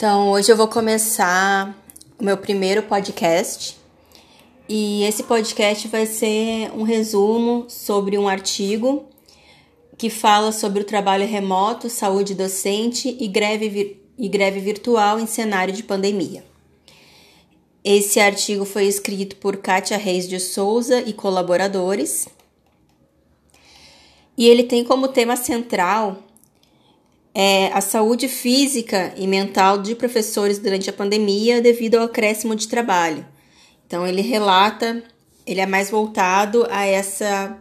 Então, hoje eu vou começar o meu primeiro podcast. E esse podcast vai ser um resumo sobre um artigo que fala sobre o trabalho remoto, saúde docente e greve, e greve virtual em cenário de pandemia. Esse artigo foi escrito por Kátia Reis de Souza e colaboradores. E ele tem como tema central é, a saúde física e mental de professores durante a pandemia devido ao acréscimo de trabalho. Então ele relata, ele é mais voltado a essa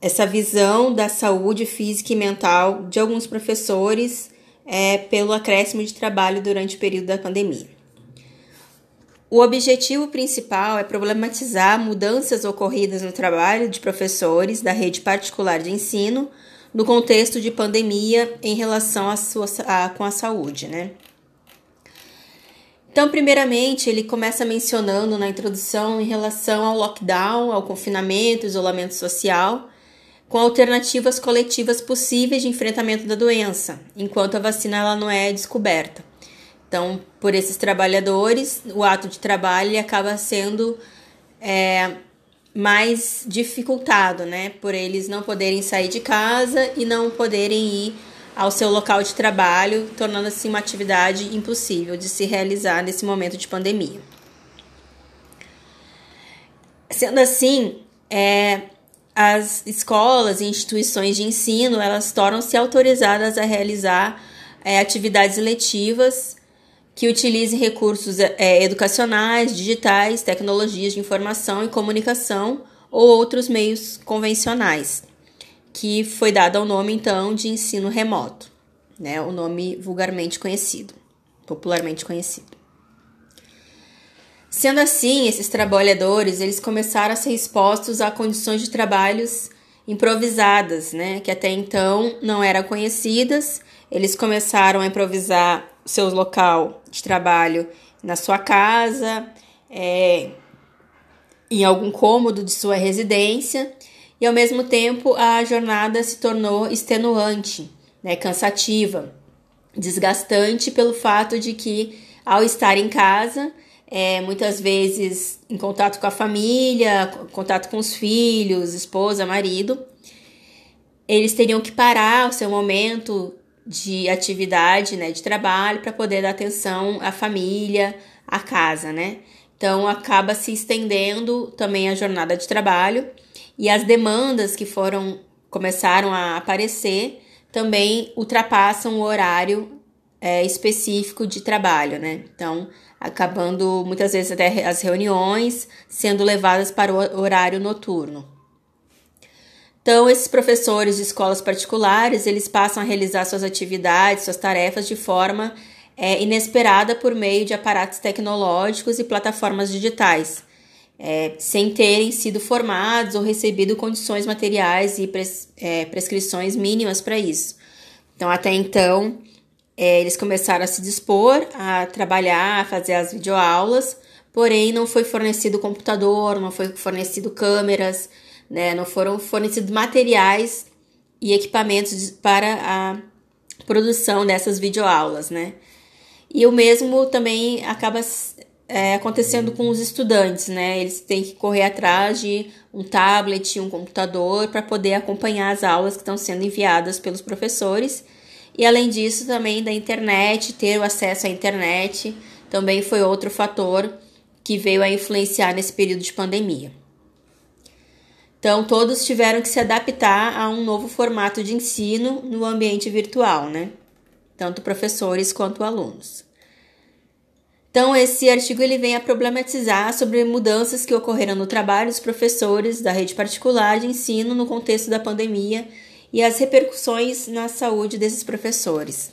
essa visão da saúde física e mental de alguns professores é, pelo acréscimo de trabalho durante o período da pandemia. O objetivo principal é problematizar mudanças ocorridas no trabalho de professores da rede particular de ensino no contexto de pandemia em relação à sua, com a saúde, né? Então, primeiramente, ele começa mencionando na introdução em relação ao lockdown, ao confinamento, isolamento social, com alternativas coletivas possíveis de enfrentamento da doença, enquanto a vacina ela não é descoberta. Então, por esses trabalhadores, o ato de trabalho acaba sendo é, mais dificultado, né? Por eles não poderem sair de casa e não poderem ir ao seu local de trabalho, tornando assim uma atividade impossível de se realizar nesse momento de pandemia. Sendo assim, é, as escolas e instituições de ensino elas tornam-se autorizadas a realizar é, atividades letivas que utilizem recursos é, educacionais, digitais, tecnologias de informação e comunicação ou outros meios convencionais, que foi dado ao nome então de ensino remoto, né, o nome vulgarmente conhecido, popularmente conhecido. Sendo assim, esses trabalhadores eles começaram a ser expostos a condições de trabalhos improvisadas, né, que até então não eram conhecidas. Eles começaram a improvisar seu local de trabalho na sua casa, é, em algum cômodo de sua residência, e ao mesmo tempo a jornada se tornou extenuante, né, cansativa, desgastante pelo fato de que ao estar em casa, é, muitas vezes em contato com a família, contato com os filhos, esposa, marido, eles teriam que parar o seu momento de atividade, né, de trabalho, para poder dar atenção à família, à casa, né? Então acaba se estendendo também a jornada de trabalho e as demandas que foram começaram a aparecer também ultrapassam o horário é, específico de trabalho, né? Então acabando muitas vezes até as reuniões sendo levadas para o horário noturno. Então, esses professores de escolas particulares, eles passam a realizar suas atividades, suas tarefas de forma é, inesperada por meio de aparatos tecnológicos e plataformas digitais, é, sem terem sido formados ou recebido condições materiais e pres, é, prescrições mínimas para isso. Então, até então, é, eles começaram a se dispor a trabalhar, a fazer as videoaulas, porém não foi fornecido computador, não foi fornecido câmeras, né? Não foram fornecidos materiais e equipamentos para a produção dessas videoaulas, né? E o mesmo também acaba é, acontecendo com os estudantes, né? Eles têm que correr atrás de um tablet, um computador para poder acompanhar as aulas que estão sendo enviadas pelos professores. E além disso, também da internet, ter o acesso à internet também foi outro fator que veio a influenciar nesse período de pandemia. Então, todos tiveram que se adaptar a um novo formato de ensino no ambiente virtual, né? Tanto professores quanto alunos. Então, esse artigo ele vem a problematizar sobre mudanças que ocorreram no trabalho dos professores da rede particular de ensino no contexto da pandemia e as repercussões na saúde desses professores.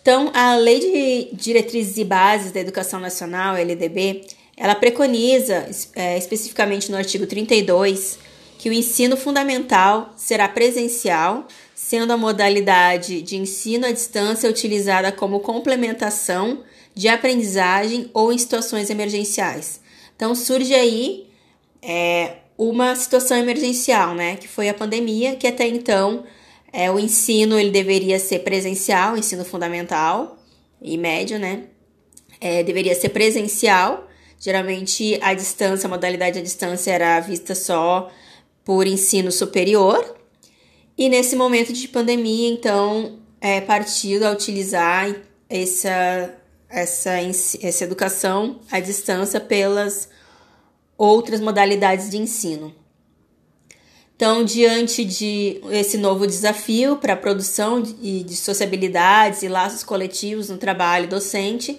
Então, a Lei de Diretrizes e Bases da Educação Nacional, LDB, ela preconiza, é, especificamente no artigo 32, que o ensino fundamental será presencial, sendo a modalidade de ensino à distância utilizada como complementação de aprendizagem ou em situações emergenciais. Então surge aí é, uma situação emergencial, né, que foi a pandemia, que até então É, o ensino ele deveria ser presencial, ensino fundamental e médio, né? É, deveria ser presencial. Geralmente a distância, a modalidade à distância era vista só por ensino superior. E nesse momento de pandemia, então, é partido a utilizar essa, essa, essa educação à distância pelas outras modalidades de ensino. Então, diante de esse novo desafio para a produção de, de sociabilidades e laços coletivos no trabalho docente,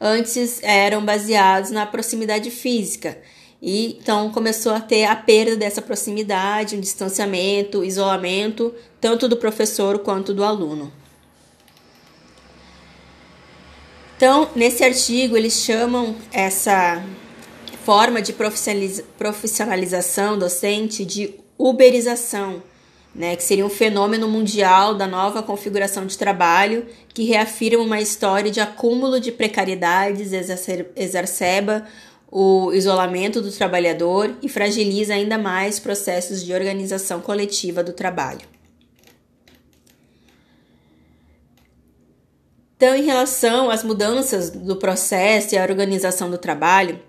antes eram baseados na proximidade física. E então começou a ter a perda dessa proximidade, um distanciamento, isolamento, tanto do professor quanto do aluno. Então, nesse artigo, eles chamam essa forma de profissionalização docente de uberização, né, que seria um fenômeno mundial da nova configuração de trabalho que reafirma uma história de acúmulo de precariedades, exacerba o isolamento do trabalhador e fragiliza ainda mais processos de organização coletiva do trabalho. Então, em relação às mudanças do processo e à organização do trabalho,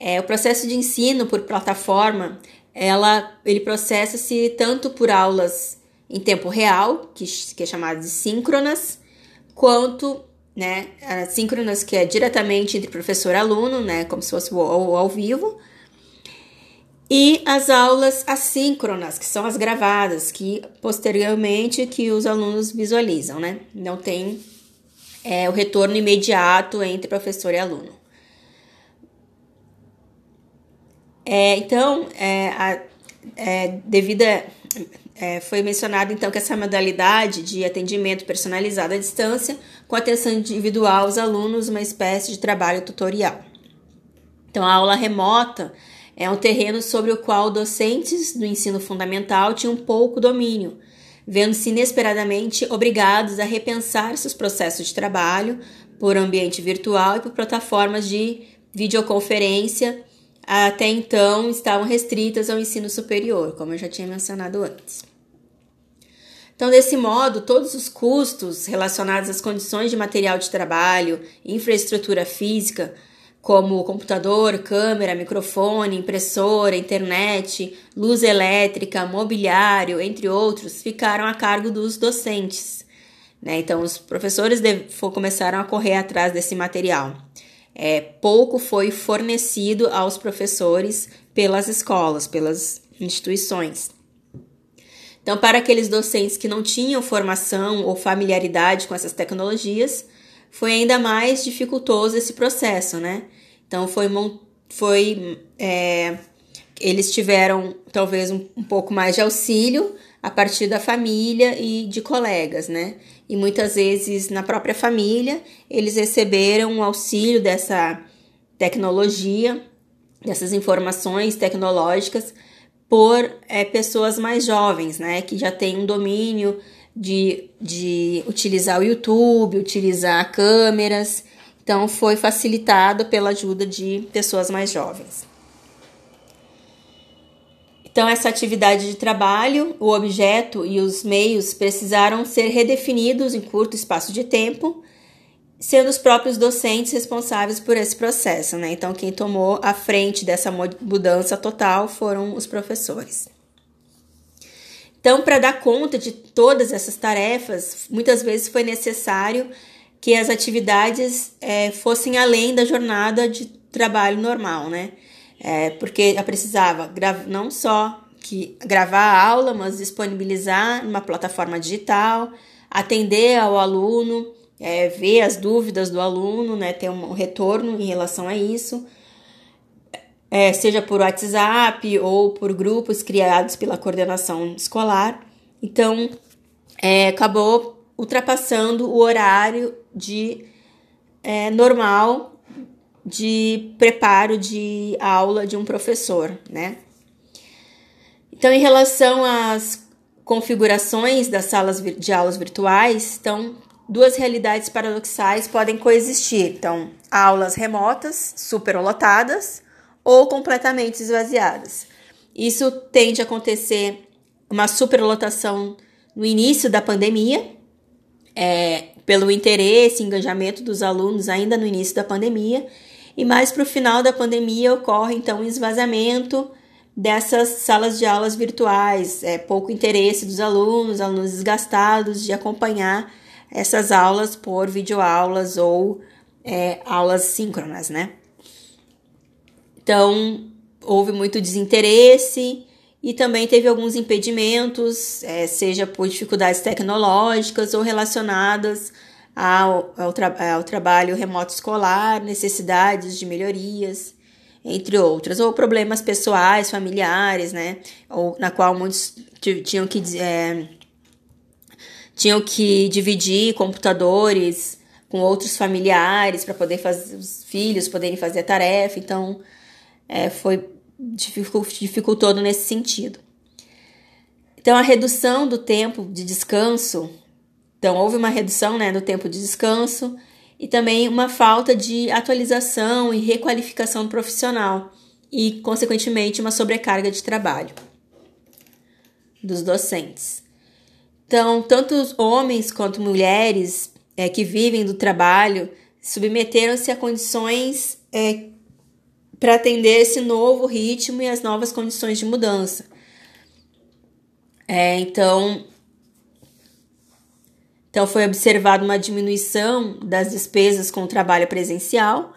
é, o processo de ensino por plataforma ela, ele processa-se tanto por aulas em tempo real, que, que é chamada de síncronas, quanto né, síncronas, que é diretamente entre professor e aluno, né, como se fosse o, o ao vivo, e as aulas assíncronas, que são as gravadas, que posteriormente que os alunos visualizam, né? Não tem é, o retorno imediato entre professor e aluno. É, então, é, a, é, devido a, é, foi mencionado então que essa modalidade de atendimento personalizado à distância, com atenção individual aos alunos, uma espécie de trabalho tutorial. Então, a aula remota é um terreno sobre o qual docentes do ensino fundamental tinham pouco domínio, vendo-se inesperadamente obrigados a repensar seus processos de trabalho por ambiente virtual e por plataformas de videoconferência até então estavam restritas ao ensino superior, como eu já tinha mencionado antes. Então, desse modo, todos os custos relacionados às condições de material de trabalho, infraestrutura física, como computador, câmera, microfone, impressora, internet, luz elétrica, mobiliário, entre outros, ficaram a cargo dos docentes. Né? Então, os professores começaram a correr atrás desse material é, pouco foi fornecido aos professores pelas escolas, pelas instituições. Então, para aqueles docentes que não tinham formação ou familiaridade com essas tecnologias, foi ainda mais dificultoso esse processo, né? Então, foi, foi é, eles tiveram talvez um, um pouco mais de auxílio a partir da família e de colegas, né? E muitas vezes na própria família eles receberam o auxílio dessa tecnologia, dessas informações tecnológicas por é, pessoas mais jovens, né, que já têm um domínio de, de utilizar o YouTube, utilizar câmeras. Então, foi facilitado pela ajuda de pessoas mais jovens. Então, essa atividade de trabalho, o objeto e os meios precisaram ser redefinidos em curto espaço de tempo, sendo os próprios docentes responsáveis por esse processo. Né? Então, quem tomou a frente dessa mudança total foram os professores. Então, para dar conta de todas essas tarefas, muitas vezes foi necessário que as atividades é, fossem além da jornada de trabalho normal, né? É, porque ela precisava não só que gravar a aula, mas disponibilizar numa plataforma digital, atender ao aluno, é, ver as dúvidas do aluno, né, ter um retorno em relação a isso, é, seja por WhatsApp ou por grupos criados pela coordenação escolar. Então, é, acabou ultrapassando o horário de é, normal de preparo de aula de um professor, né? Então, em relação às configurações das salas de aulas virtuais, então, duas realidades paradoxais podem coexistir. Então, aulas remotas, superlotadas ou completamente esvaziadas. Isso tende a acontecer uma superlotação no início da pandemia, é, pelo interesse e engajamento dos alunos ainda no início da pandemia, e mais para o final da pandemia ocorre então um esvaziamento dessas salas de aulas virtuais, é, pouco interesse dos alunos, alunos desgastados de acompanhar essas aulas por videoaulas ou é, aulas síncronas, né? Então, houve muito desinteresse e também teve alguns impedimentos, é, seja por dificuldades tecnológicas ou relacionadas ao, ao, tra ao trabalho remoto escolar, necessidades de melhorias, entre outras, ou problemas pessoais, familiares, né? Ou na qual muitos tinham que é, tinham que dividir computadores com outros familiares para poder fazer os filhos poderem fazer a tarefa. Então, é, foi dificultou nesse sentido. Então, a redução do tempo de descanso, então houve uma redução né, do tempo de descanso e também uma falta de atualização e requalificação do profissional e, consequentemente, uma sobrecarga de trabalho dos docentes. Então, tanto homens quanto mulheres é, que vivem do trabalho submeteram-se a condições é, para atender esse novo ritmo e as novas condições de mudança. É, então, então foi observada uma diminuição das despesas com o trabalho presencial,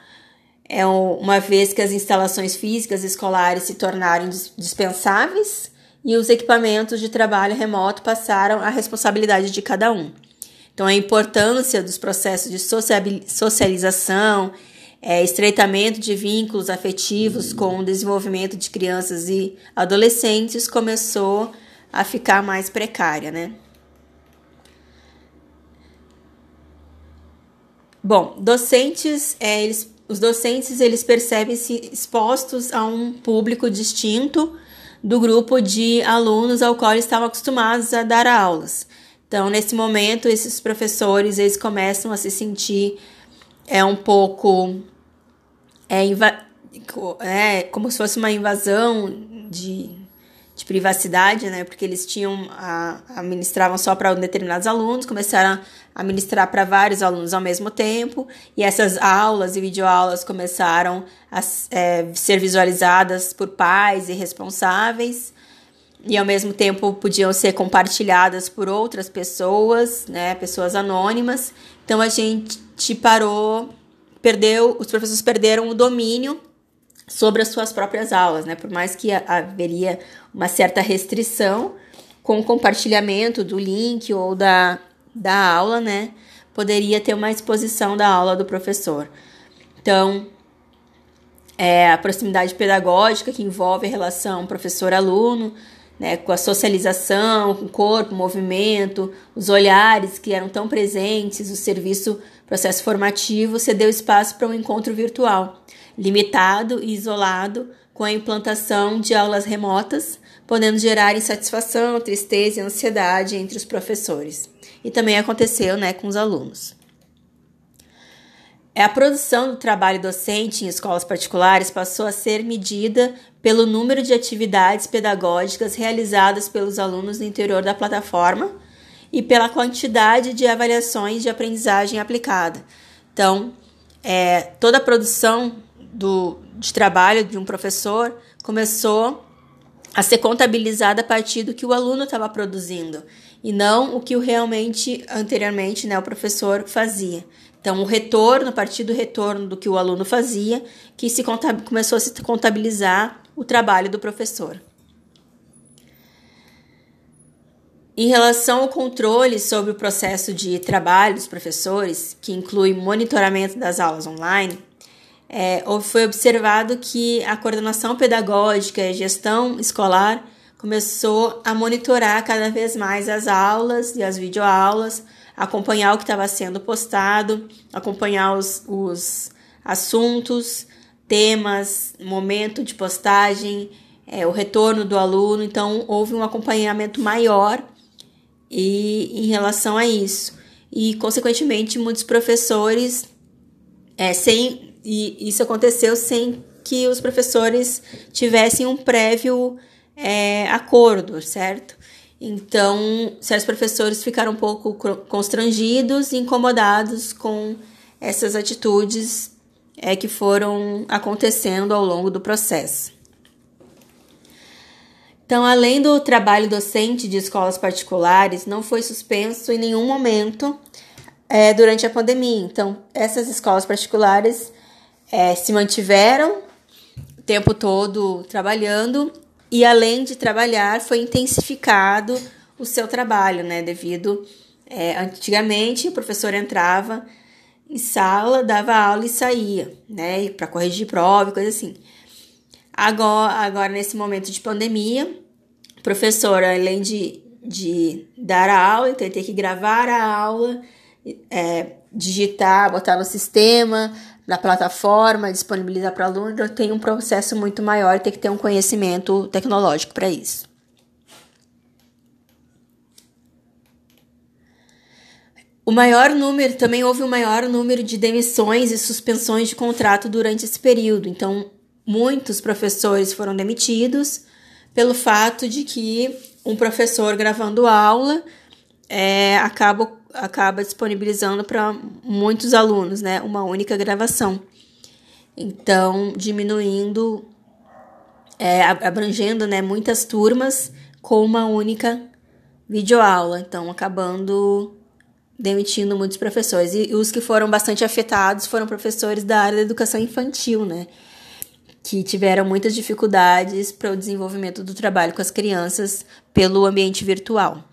é uma vez que as instalações físicas escolares se tornaram dispensáveis e os equipamentos de trabalho remoto passaram à responsabilidade de cada um. Então, a importância dos processos de socialização é, estreitamento de vínculos afetivos com o desenvolvimento de crianças e adolescentes começou a ficar mais precária, né? Bom, docentes, é, eles, os docentes eles percebem-se expostos a um público distinto do grupo de alunos ao qual estavam acostumados a dar aulas. Então, nesse momento, esses professores eles começam a se sentir é um pouco é, é como se fosse uma invasão de, de privacidade, né? Porque eles tinham a, administravam só para determinados alunos, começaram a ministrar para vários alunos ao mesmo tempo, e essas aulas e videoaulas começaram a é, ser visualizadas por pais e responsáveis, e ao mesmo tempo podiam ser compartilhadas por outras pessoas, né? Pessoas anônimas. Então a gente parou perdeu, os professores perderam o domínio sobre as suas próprias aulas, né? Por mais que haveria uma certa restrição com o compartilhamento do link ou da, da aula, né? Poderia ter uma exposição da aula do professor. Então, é, a proximidade pedagógica que envolve a relação professor-aluno, né, com a socialização, com o corpo, movimento, os olhares que eram tão presentes, o serviço processo formativo cedeu espaço para um encontro virtual, limitado e isolado, com a implantação de aulas remotas, podendo gerar insatisfação, tristeza e ansiedade entre os professores. E também aconteceu né, com os alunos. A produção do trabalho docente em escolas particulares passou a ser medida pelo número de atividades pedagógicas realizadas pelos alunos no interior da plataforma e pela quantidade de avaliações de aprendizagem aplicada. Então, é, toda a produção do, de trabalho de um professor começou a ser contabilizada a partir do que o aluno estava produzindo e não o que o realmente anteriormente né, o professor fazia. Então, o retorno, a partir do retorno do que o aluno fazia, que se começou a se contabilizar o trabalho do professor. Em relação ao controle sobre o processo de trabalho dos professores, que inclui monitoramento das aulas online, é, foi observado que a coordenação pedagógica e gestão escolar começou a monitorar cada vez mais as aulas e as videoaulas, acompanhar o que estava sendo postado, acompanhar os, os assuntos, temas, momento de postagem, é, o retorno do aluno. Então, houve um acompanhamento maior e em relação a isso. E, consequentemente, muitos professores, é, sem, e isso aconteceu sem que os professores tivessem um prévio é, acordo, certo? Então, certos professores ficaram um pouco constrangidos e incomodados com essas atitudes é, que foram acontecendo ao longo do processo. Então, além do trabalho docente de escolas particulares, não foi suspenso em nenhum momento é, durante a pandemia. Então, essas escolas particulares é, se mantiveram o tempo todo trabalhando e além de trabalhar, foi intensificado o seu trabalho, né? Devido é, antigamente o professor entrava em sala, dava aula e saía, né? Para corrigir prova coisa assim. Agora, agora, nesse momento de pandemia, o professor, além de, de dar a aula, então ele tem que gravar a aula, é, digitar, botar no sistema, na plataforma, disponibilizar para o aluno, tem um processo muito maior, tem que ter um conhecimento tecnológico para isso. O maior número, também houve um maior número de demissões e suspensões de contrato durante esse período. Então, muitos professores foram demitidos pelo fato de que um professor gravando aula é, acaba acaba disponibilizando para muitos alunos, né, uma única gravação. Então, diminuindo, é, abrangendo, né, muitas turmas com uma única videoaula. Então, acabando demitindo muitos professores. E os que foram bastante afetados foram professores da área da educação infantil, né? Que tiveram muitas dificuldades para o desenvolvimento do trabalho com as crianças pelo ambiente virtual.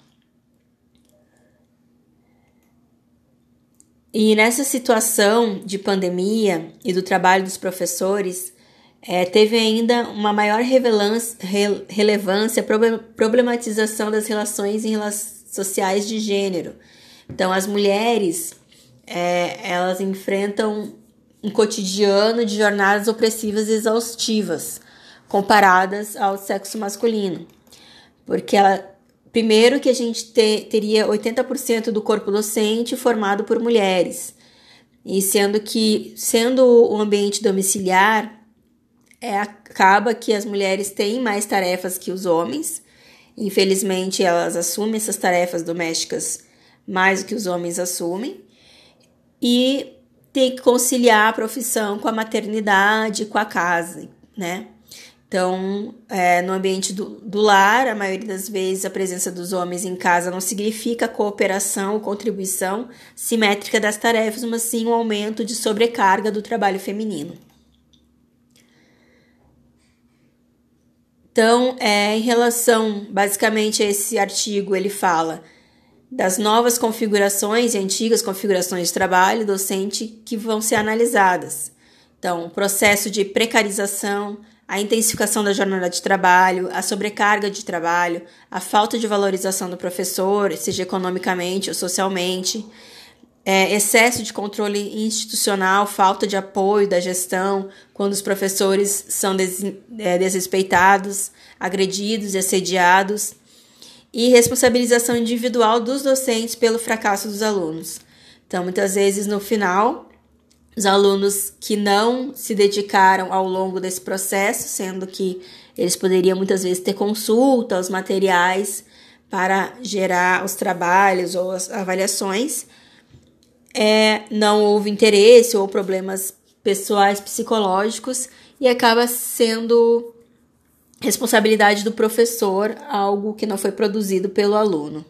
E nessa situação de pandemia e do trabalho dos professores, é, teve ainda uma maior relevância a problematização das relações em sociais de gênero. Então, as mulheres é, elas enfrentam um cotidiano de jornadas opressivas e exaustivas comparadas ao sexo masculino, porque ela Primeiro que a gente te, teria 80% do corpo docente formado por mulheres. E sendo que, sendo o ambiente domiciliar, é, acaba que as mulheres têm mais tarefas que os homens. Infelizmente, elas assumem essas tarefas domésticas mais do que os homens assumem. E tem que conciliar a profissão com a maternidade, com a casa, né? Então, é, no ambiente do, do, lar, a maioria das vezes a presença dos homens em casa não significa cooperação ou contribuição simétrica das tarefas, mas sim um aumento de sobrecarga do trabalho feminino. Então, é, em relação, basicamente, a esse artigo, ele fala das novas configurações e antigas configurações de trabalho docente que vão ser analisadas. Então, processo de precarização, a intensificação da jornada de trabalho, a sobrecarga de trabalho, a falta de valorização do professor, seja economicamente ou socialmente, é, excesso de controle institucional, falta de apoio da gestão, quando os professores são des, é, desrespeitados, agredidos e assediados, e responsabilização individual dos docentes pelo fracasso dos alunos. Então, muitas vezes, no final, os alunos que não se dedicaram ao longo desse processo, sendo que eles poderiam muitas vezes ter consulta aos materiais para gerar os trabalhos ou as avaliações, é, não houve interesse ou problemas pessoais psicológicos e acaba sendo responsabilidade do professor algo que não foi produzido pelo aluno.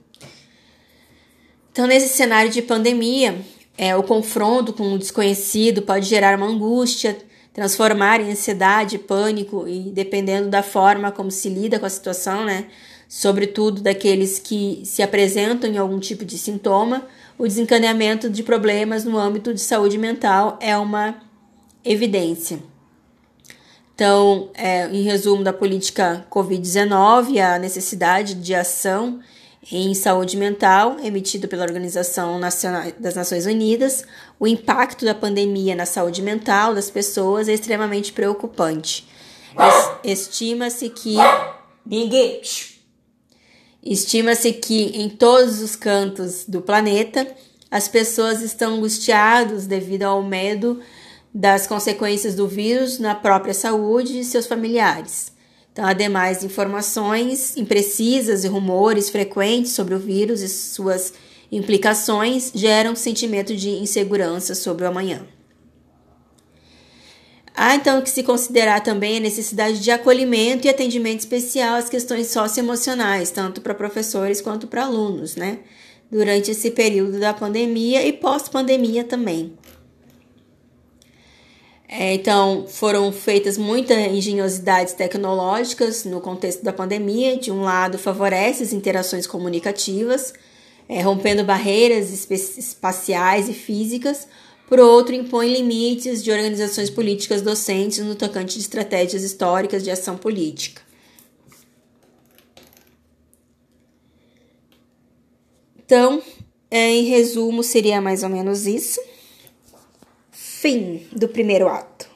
Então, nesse cenário de pandemia, é, o confronto com o desconhecido pode gerar uma angústia, transformar em ansiedade, pânico e dependendo da forma como se lida com a situação, né? Sobretudo daqueles que se apresentam em algum tipo de sintoma, o desencadeamento de problemas no âmbito de saúde mental é uma evidência. Então, é, em resumo da política Covid-19, a necessidade de ação em saúde mental, emitido pela Organização Nacional das Nações Unidas, o impacto da pandemia na saúde mental das pessoas é extremamente preocupante. Estima-se que ninguém Estima-se que em todos os cantos do planeta as pessoas estão angustiadas devido ao medo das consequências do vírus na própria saúde e seus familiares. Então, informações imprecisas e rumores frequentes sobre o vírus e suas implicações, geram um sentimento de insegurança sobre o amanhã. Há então que se considerar também a necessidade de acolhimento e atendimento especial às questões socioemocionais, tanto para professores quanto para alunos, né? Durante esse período da pandemia e pós-pandemia também. É, então, foram feitas muitas engenhosidades tecnológicas no contexto da pandemia. De um lado, favorece as interações comunicativas, é, rompendo barreiras espaciais e físicas por outro, impõe limites de organizações políticas docentes no tocante de estratégias históricas de ação política. Então, é, em resumo, seria mais ou menos isso. Fim do primeiro ato.